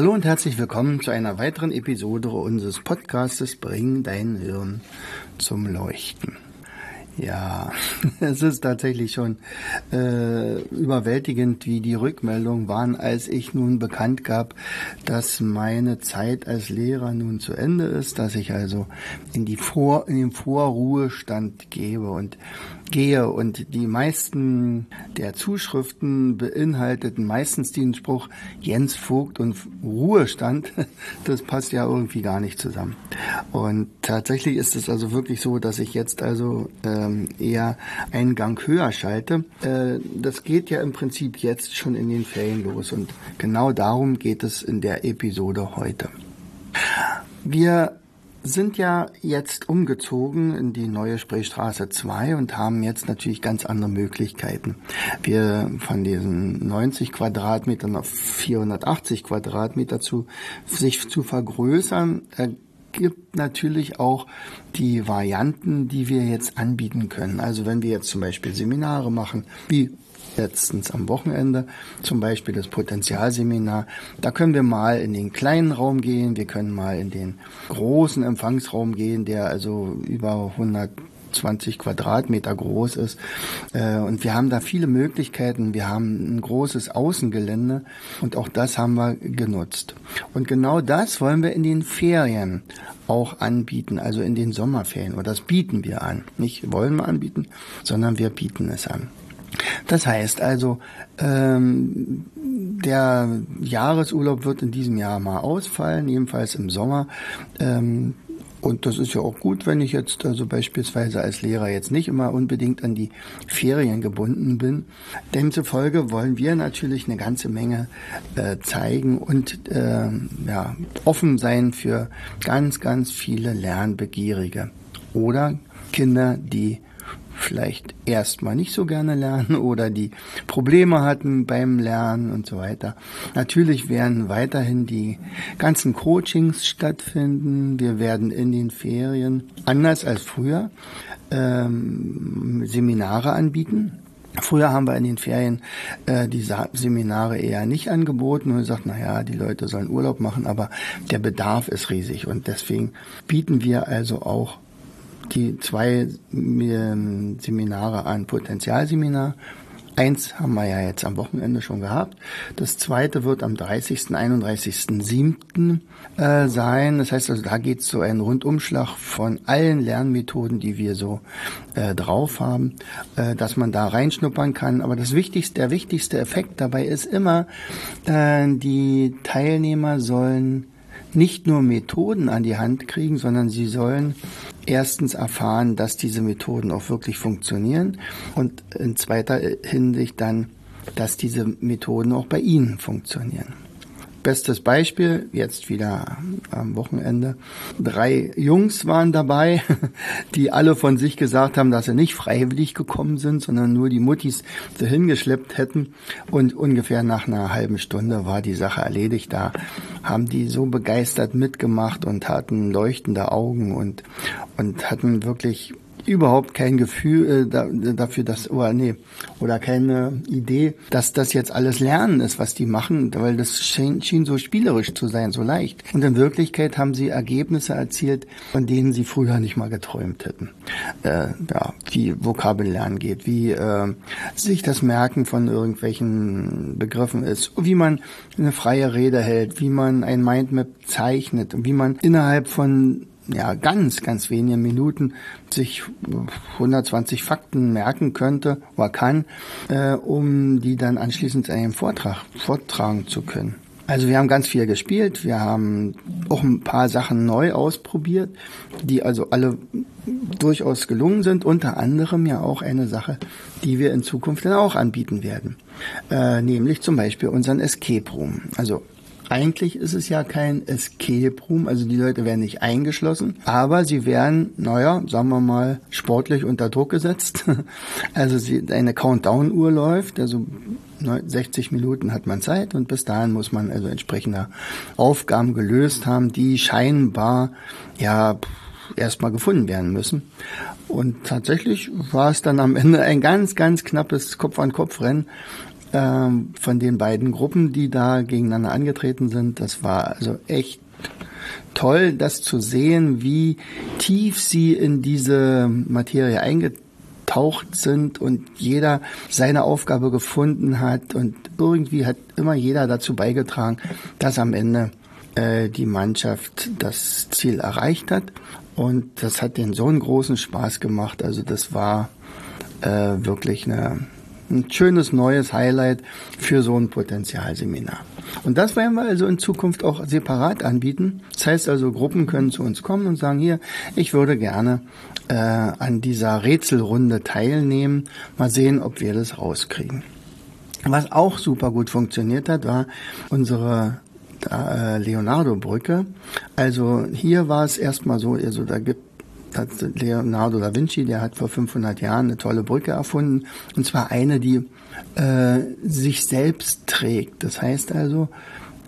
Hallo und herzlich willkommen zu einer weiteren Episode unseres Podcastes Bring dein Hirn zum Leuchten. Ja, es ist tatsächlich schon äh, überwältigend, wie die Rückmeldungen waren, als ich nun bekannt gab, dass meine Zeit als Lehrer nun zu Ende ist, dass ich also in die Vor in den Vorruhestand gebe und gehe und die meisten der Zuschriften beinhalteten meistens den Spruch Jens Vogt und Ruhestand. Das passt ja irgendwie gar nicht zusammen. Und tatsächlich ist es also wirklich so, dass ich jetzt also ähm, eher einen Gang höher schalte. Äh, das geht ja im Prinzip jetzt schon in den Ferien los und genau darum geht es in der Episode heute. Wir sind ja jetzt umgezogen in die neue Spreestraße 2 und haben jetzt natürlich ganz andere Möglichkeiten. Wir von diesen 90 Quadratmetern auf 480 Quadratmeter zu, sich zu vergrößern, äh, gibt natürlich auch die Varianten, die wir jetzt anbieten können. Also wenn wir jetzt zum Beispiel Seminare machen, wie letztens am Wochenende, zum Beispiel das Potenzialseminar. Da können wir mal in den kleinen Raum gehen, wir können mal in den großen Empfangsraum gehen, der also über 100 20 Quadratmeter groß ist. Äh, und wir haben da viele Möglichkeiten. Wir haben ein großes Außengelände und auch das haben wir genutzt. Und genau das wollen wir in den Ferien auch anbieten, also in den Sommerferien. Und das bieten wir an. Nicht wollen wir anbieten, sondern wir bieten es an. Das heißt also, ähm, der Jahresurlaub wird in diesem Jahr mal ausfallen, jedenfalls im Sommer. Ähm, und das ist ja auch gut, wenn ich jetzt also beispielsweise als Lehrer jetzt nicht immer unbedingt an die Ferien gebunden bin. Demzufolge wollen wir natürlich eine ganze Menge äh, zeigen und äh, ja, offen sein für ganz, ganz viele Lernbegierige oder Kinder, die vielleicht erstmal nicht so gerne lernen oder die Probleme hatten beim Lernen und so weiter. Natürlich werden weiterhin die ganzen Coachings stattfinden. Wir werden in den Ferien, anders als früher, ähm, Seminare anbieten. Früher haben wir in den Ferien äh, die Seminare eher nicht angeboten und gesagt, na ja, die Leute sollen Urlaub machen, aber der Bedarf ist riesig und deswegen bieten wir also auch die zwei ähm, Seminare an Potenzialseminar. Eins haben wir ja jetzt am Wochenende schon gehabt. Das zweite wird am 30., 31.07. Äh, sein. Das heißt also, da geht es so einen Rundumschlag von allen Lernmethoden, die wir so äh, drauf haben, äh, dass man da reinschnuppern kann. Aber das wichtigste, der wichtigste Effekt dabei ist immer, äh, die Teilnehmer sollen nicht nur Methoden an die Hand kriegen, sondern sie sollen erstens erfahren, dass diese Methoden auch wirklich funktionieren und in zweiter Hinsicht dann, dass diese Methoden auch bei ihnen funktionieren. Bestes Beispiel, jetzt wieder am Wochenende. Drei Jungs waren dabei, die alle von sich gesagt haben, dass sie nicht freiwillig gekommen sind, sondern nur die Muttis dahin geschleppt hätten. Und ungefähr nach einer halben Stunde war die Sache erledigt. Da haben die so begeistert mitgemacht und hatten leuchtende Augen und, und hatten wirklich überhaupt kein Gefühl äh, da, dafür, dass, oder nee, oder keine Idee, dass das jetzt alles Lernen ist, was die machen, weil das schien, schien so spielerisch zu sein, so leicht. Und in Wirklichkeit haben sie Ergebnisse erzielt, von denen sie früher nicht mal geträumt hätten. Äh, ja, wie Vokabellernen geht, wie äh, sich das Merken von irgendwelchen Begriffen ist, wie man eine freie Rede hält, wie man ein Mindmap zeichnet, wie man innerhalb von ja, ganz, ganz wenige Minuten sich 120 Fakten merken könnte oder kann, äh, um die dann anschließend in einem Vortrag vortragen zu können. Also wir haben ganz viel gespielt, wir haben auch ein paar Sachen neu ausprobiert, die also alle durchaus gelungen sind, unter anderem ja auch eine Sache, die wir in Zukunft dann auch anbieten werden, äh, nämlich zum Beispiel unseren Escape Room. Also eigentlich ist es ja kein Escape Room, also die Leute werden nicht eingeschlossen, aber sie werden, naja, sagen wir mal, sportlich unter Druck gesetzt. Also sie, eine Countdown-Uhr läuft, also 60 Minuten hat man Zeit und bis dahin muss man also entsprechende Aufgaben gelöst haben, die scheinbar ja erstmal gefunden werden müssen. Und tatsächlich war es dann am Ende ein ganz, ganz knappes Kopf-an-Kopf-Rennen ähm, von den beiden Gruppen, die da gegeneinander angetreten sind. Das war also echt toll, das zu sehen, wie tief sie in diese Materie eingetaucht sind und jeder seine Aufgabe gefunden hat und irgendwie hat immer jeder dazu beigetragen, dass am Ende äh, die Mannschaft das Ziel erreicht hat. Und das hat den so einen großen Spaß gemacht. Also das war äh, wirklich eine ein schönes neues Highlight für so ein Potenzialseminar. Und das werden wir also in Zukunft auch separat anbieten. Das heißt also, Gruppen können zu uns kommen und sagen, hier, ich würde gerne äh, an dieser Rätselrunde teilnehmen. Mal sehen, ob wir das rauskriegen. Was auch super gut funktioniert hat, war unsere äh, Leonardo-Brücke. Also hier war es erstmal so, also da gibt Leonardo da Vinci, der hat vor 500 Jahren eine tolle Brücke erfunden. Und zwar eine, die äh, sich selbst trägt. Das heißt also,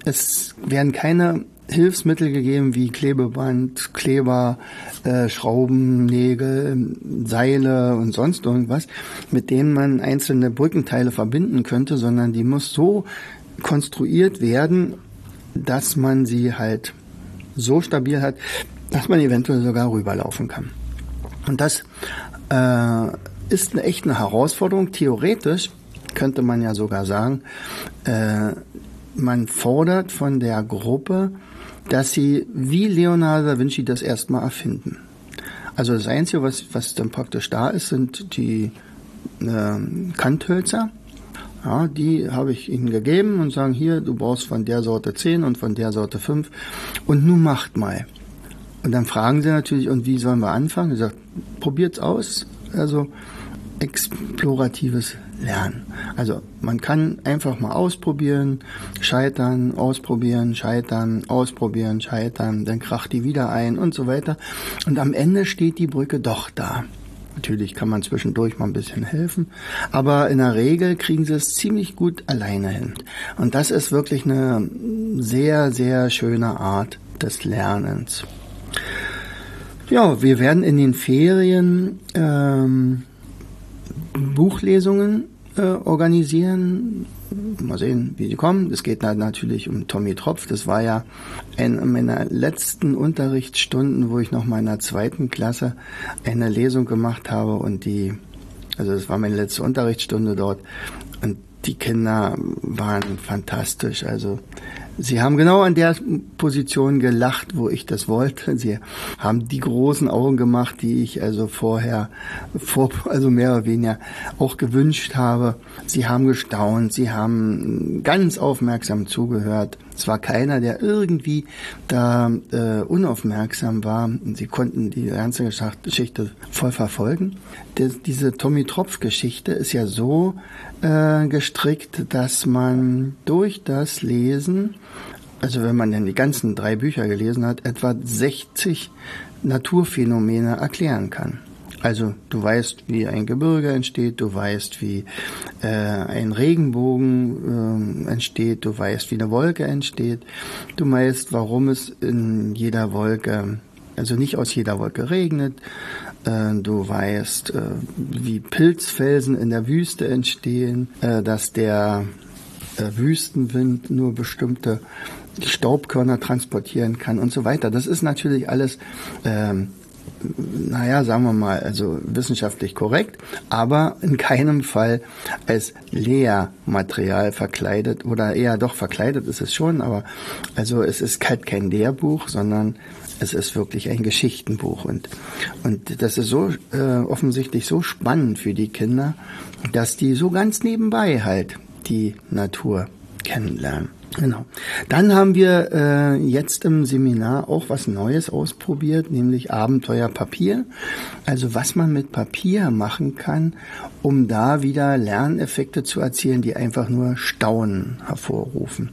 es werden keine Hilfsmittel gegeben wie Klebeband, Kleber, äh, Schrauben, Nägel, Seile und sonst irgendwas, mit denen man einzelne Brückenteile verbinden könnte, sondern die muss so konstruiert werden, dass man sie halt so stabil hat, dass man eventuell sogar rüberlaufen kann. Und das äh, ist eine echte Herausforderung. Theoretisch könnte man ja sogar sagen, äh, man fordert von der Gruppe, dass sie wie Leonardo da Vinci das erstmal erfinden. Also das Einzige, was, was dann praktisch da ist, sind die äh, Kanthölzer. Ja, die habe ich ihnen gegeben und sagen, hier, du brauchst von der Sorte 10 und von der Sorte 5 und nun macht mal. Und dann fragen sie natürlich, und wie sollen wir anfangen? Ich sage, probiert's aus. Also exploratives Lernen. Also man kann einfach mal ausprobieren, scheitern, ausprobieren, scheitern, ausprobieren, scheitern, dann kracht die wieder ein und so weiter. Und am Ende steht die Brücke doch da. Natürlich kann man zwischendurch mal ein bisschen helfen, aber in der Regel kriegen sie es ziemlich gut alleine hin. Und das ist wirklich eine sehr, sehr schöne Art des Lernens. Ja, wir werden in den Ferien ähm, Buchlesungen äh, organisieren. Mal sehen, wie sie kommen. Es geht natürlich um Tommy Tropf. Das war ja eine meiner letzten Unterrichtsstunden, wo ich noch mal in der zweiten Klasse eine Lesung gemacht habe und die, also das war meine letzte Unterrichtsstunde dort und die Kinder waren fantastisch. Also Sie haben genau an der Position gelacht, wo ich das wollte. Sie haben die großen Augen gemacht, die ich also vorher, vor, also mehr oder weniger auch gewünscht habe. Sie haben gestaunt, sie haben ganz aufmerksam zugehört. Es war keiner, der irgendwie da äh, unaufmerksam war. Sie konnten die ganze Geschichte voll verfolgen. Das, diese Tommy Tropf-Geschichte ist ja so äh, gestrickt, dass man durch das Lesen, also wenn man dann die ganzen drei Bücher gelesen hat, etwa 60 Naturphänomene erklären kann. Also du weißt, wie ein Gebirge entsteht, du weißt, wie äh, ein Regenbogen äh, entsteht, du weißt, wie eine Wolke entsteht, du weißt, warum es in jeder Wolke, also nicht aus jeder Wolke regnet, äh, du weißt, äh, wie Pilzfelsen in der Wüste entstehen, äh, dass der Wüstenwind nur bestimmte Staubkörner transportieren kann und so weiter. Das ist natürlich alles ähm, naja, sagen wir mal, also wissenschaftlich korrekt, aber in keinem Fall als Lehrmaterial verkleidet oder eher doch verkleidet ist es schon, aber also es ist halt kein Lehrbuch, sondern es ist wirklich ein Geschichtenbuch und und das ist so äh, offensichtlich so spannend für die Kinder, dass die so ganz nebenbei halt die Natur kennenlernen. Genau. Dann haben wir äh, jetzt im Seminar auch was Neues ausprobiert, nämlich Abenteuerpapier. Also was man mit Papier machen kann, um da wieder Lerneffekte zu erzielen, die einfach nur Staunen hervorrufen.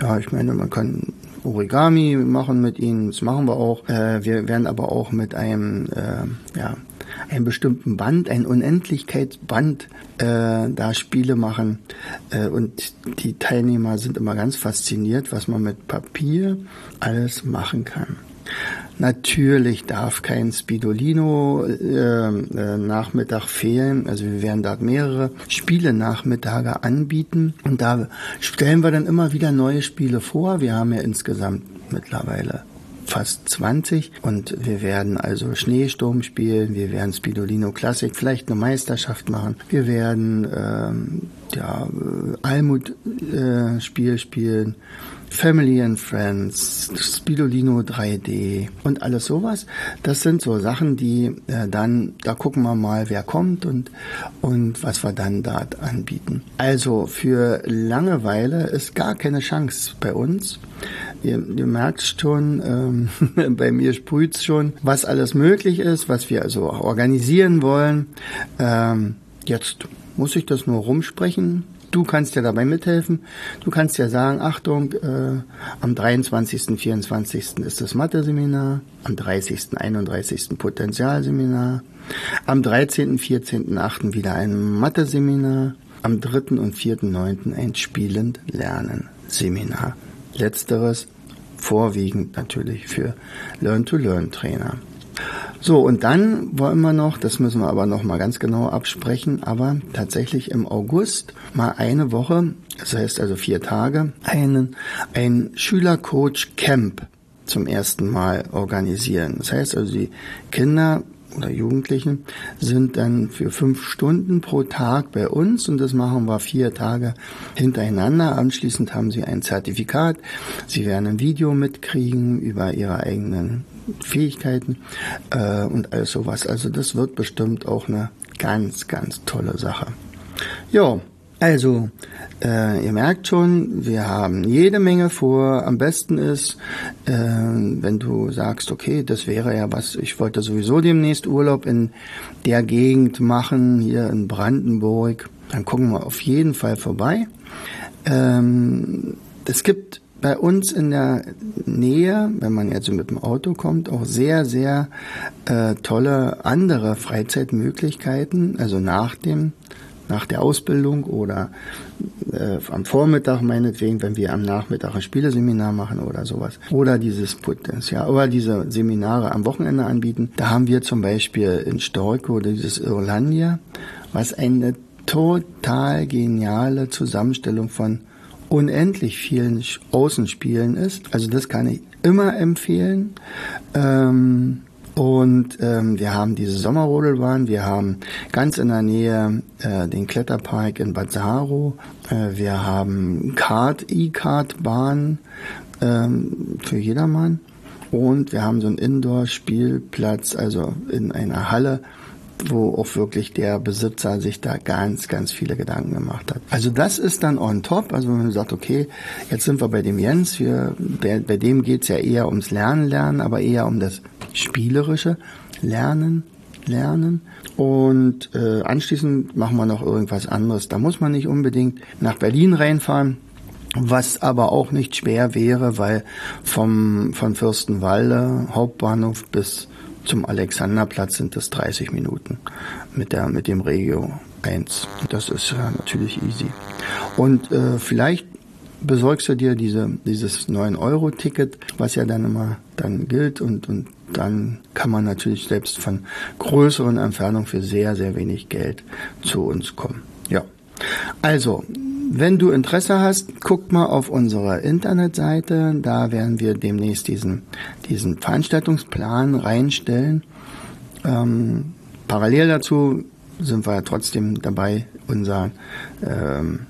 Ja, ich meine, man kann Origami machen mit ihnen, das machen wir auch. Äh, wir werden aber auch mit einem, äh, ja, einem bestimmten Band, ein Unendlichkeitsband, äh, da Spiele machen. Äh, und die Teilnehmer sind immer ganz fasziniert, was man mit Papier alles machen kann. Natürlich darf kein Spidolino äh, äh, Nachmittag fehlen. Also wir werden dort mehrere Spiele Nachmittage anbieten und da stellen wir dann immer wieder neue Spiele vor. Wir haben ja insgesamt mittlerweile fast 20 und wir werden also Schneesturm spielen, wir werden Spidolino Classic vielleicht eine Meisterschaft machen, wir werden ähm, ja, äh, Spiel spielen, Family and Friends, Spidolino 3D und alles sowas. Das sind so Sachen, die äh, dann, da gucken wir mal, wer kommt und, und was wir dann dort anbieten. Also für Langeweile ist gar keine Chance bei uns. Ihr, ihr merkt schon, ähm, bei mir sprüht's schon, was alles möglich ist, was wir also organisieren wollen. Ähm, jetzt muss ich das nur rumsprechen Du kannst ja dabei mithelfen. Du kannst ja sagen, Achtung, äh, am 23., 24. ist das Mathe-Seminar, am 30., 31. Potenzialseminar, am 13., 14., 8. wieder ein Mathe-Seminar, am 3. und 4., 9. ein Spielend Lernen Seminar. Letzteres vorwiegend natürlich für Learn-to-Learn-Trainer. So, und dann wollen wir noch, das müssen wir aber noch mal ganz genau absprechen, aber tatsächlich im August mal eine Woche, das heißt also vier Tage, einen, ein Schülercoach Camp zum ersten Mal organisieren. Das heißt also, die Kinder oder Jugendlichen sind dann für fünf Stunden pro Tag bei uns und das machen wir vier Tage hintereinander. Anschließend haben sie ein Zertifikat. Sie werden ein Video mitkriegen über ihre eigenen Fähigkeiten äh, und all sowas. Also das wird bestimmt auch eine ganz, ganz tolle Sache. Ja, also, äh, ihr merkt schon, wir haben jede Menge vor. Am besten ist, äh, wenn du sagst, okay, das wäre ja was, ich wollte sowieso demnächst Urlaub in der Gegend machen, hier in Brandenburg, dann gucken wir auf jeden Fall vorbei. Ähm, es gibt bei uns in der Nähe, wenn man jetzt mit dem Auto kommt, auch sehr, sehr äh, tolle andere Freizeitmöglichkeiten, also nach dem nach der Ausbildung oder äh, am Vormittag meinetwegen, wenn wir am Nachmittag ein Spieleseminar machen oder sowas. Oder dieses Potenzial, oder diese Seminare am Wochenende anbieten. Da haben wir zum Beispiel in Storko dieses Irlandia, was eine total geniale Zusammenstellung von unendlich vielen Außenspielen ist. Also das kann ich immer empfehlen. Ähm, und ähm, wir haben diese Sommerrodelbahn, wir haben ganz in der Nähe äh, den Kletterpark in Bad Saharo, äh, wir haben Kart, E-Kart-Bahn ähm, für jedermann. Und wir haben so einen Indoor-Spielplatz, also in einer Halle, wo auch wirklich der Besitzer sich da ganz, ganz viele Gedanken gemacht hat. Also das ist dann on top, also wenn man sagt, okay, jetzt sind wir bei dem Jens, wir, bei, bei dem geht's ja eher ums Lernen, Lernen, aber eher um das spielerische Lernen, Lernen. Und äh, anschließend machen wir noch irgendwas anderes. Da muss man nicht unbedingt nach Berlin reinfahren. Was aber auch nicht schwer wäre, weil vom, von Fürstenwalde Hauptbahnhof bis zum Alexanderplatz sind es 30 Minuten mit der mit dem Regio 1. Das ist ja natürlich easy. Und äh, vielleicht besorgst du dir diese, dieses 9-Euro-Ticket, was ja dann immer dann gilt und, und dann kann man natürlich selbst von größeren Entfernungen für sehr, sehr wenig Geld zu uns kommen. Ja. Also, wenn du Interesse hast, guck mal auf unsere Internetseite. Da werden wir demnächst diesen, diesen Veranstaltungsplan reinstellen. Ähm, parallel dazu sind wir ja trotzdem dabei, unser ähm,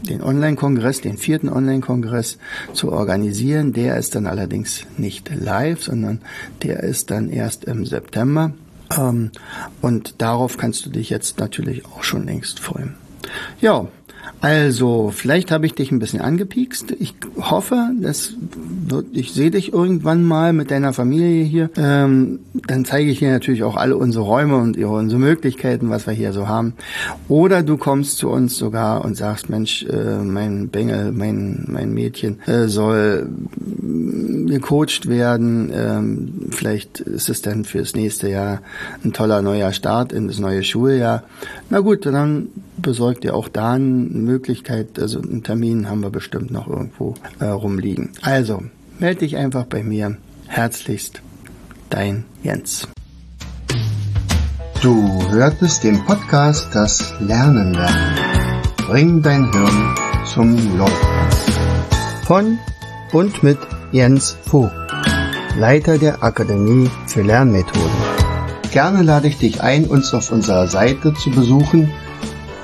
den Online-Kongress, den vierten Online-Kongress zu organisieren. Der ist dann allerdings nicht live, sondern der ist dann erst im September. Ähm, und darauf kannst du dich jetzt natürlich auch schon längst freuen. Ja, also, vielleicht habe ich dich ein bisschen angepiekst. Ich hoffe, das ich sehe dich irgendwann mal mit deiner Familie hier. Ähm, dann zeige ich dir natürlich auch alle unsere Räume und unsere Möglichkeiten, was wir hier so haben. Oder du kommst zu uns sogar und sagst, Mensch, äh, mein Bengel, mein, mein Mädchen äh, soll gecoacht werden. Ähm, vielleicht ist es dann fürs nächste Jahr ein toller neuer Start in das neue Schuljahr. Na gut, dann besorgt ihr auch da eine Möglichkeit, also einen Termin haben wir bestimmt noch irgendwo äh, rumliegen. Also, melde dich einfach bei mir. Herzlichst, dein Jens. Du hörtest den Podcast Das Lernen lernen. Bring dein Hirn zum Leuchten. Von und mit Jens Vogt, Leiter der Akademie für Lernmethoden. Gerne lade ich dich ein, uns auf unserer Seite zu besuchen.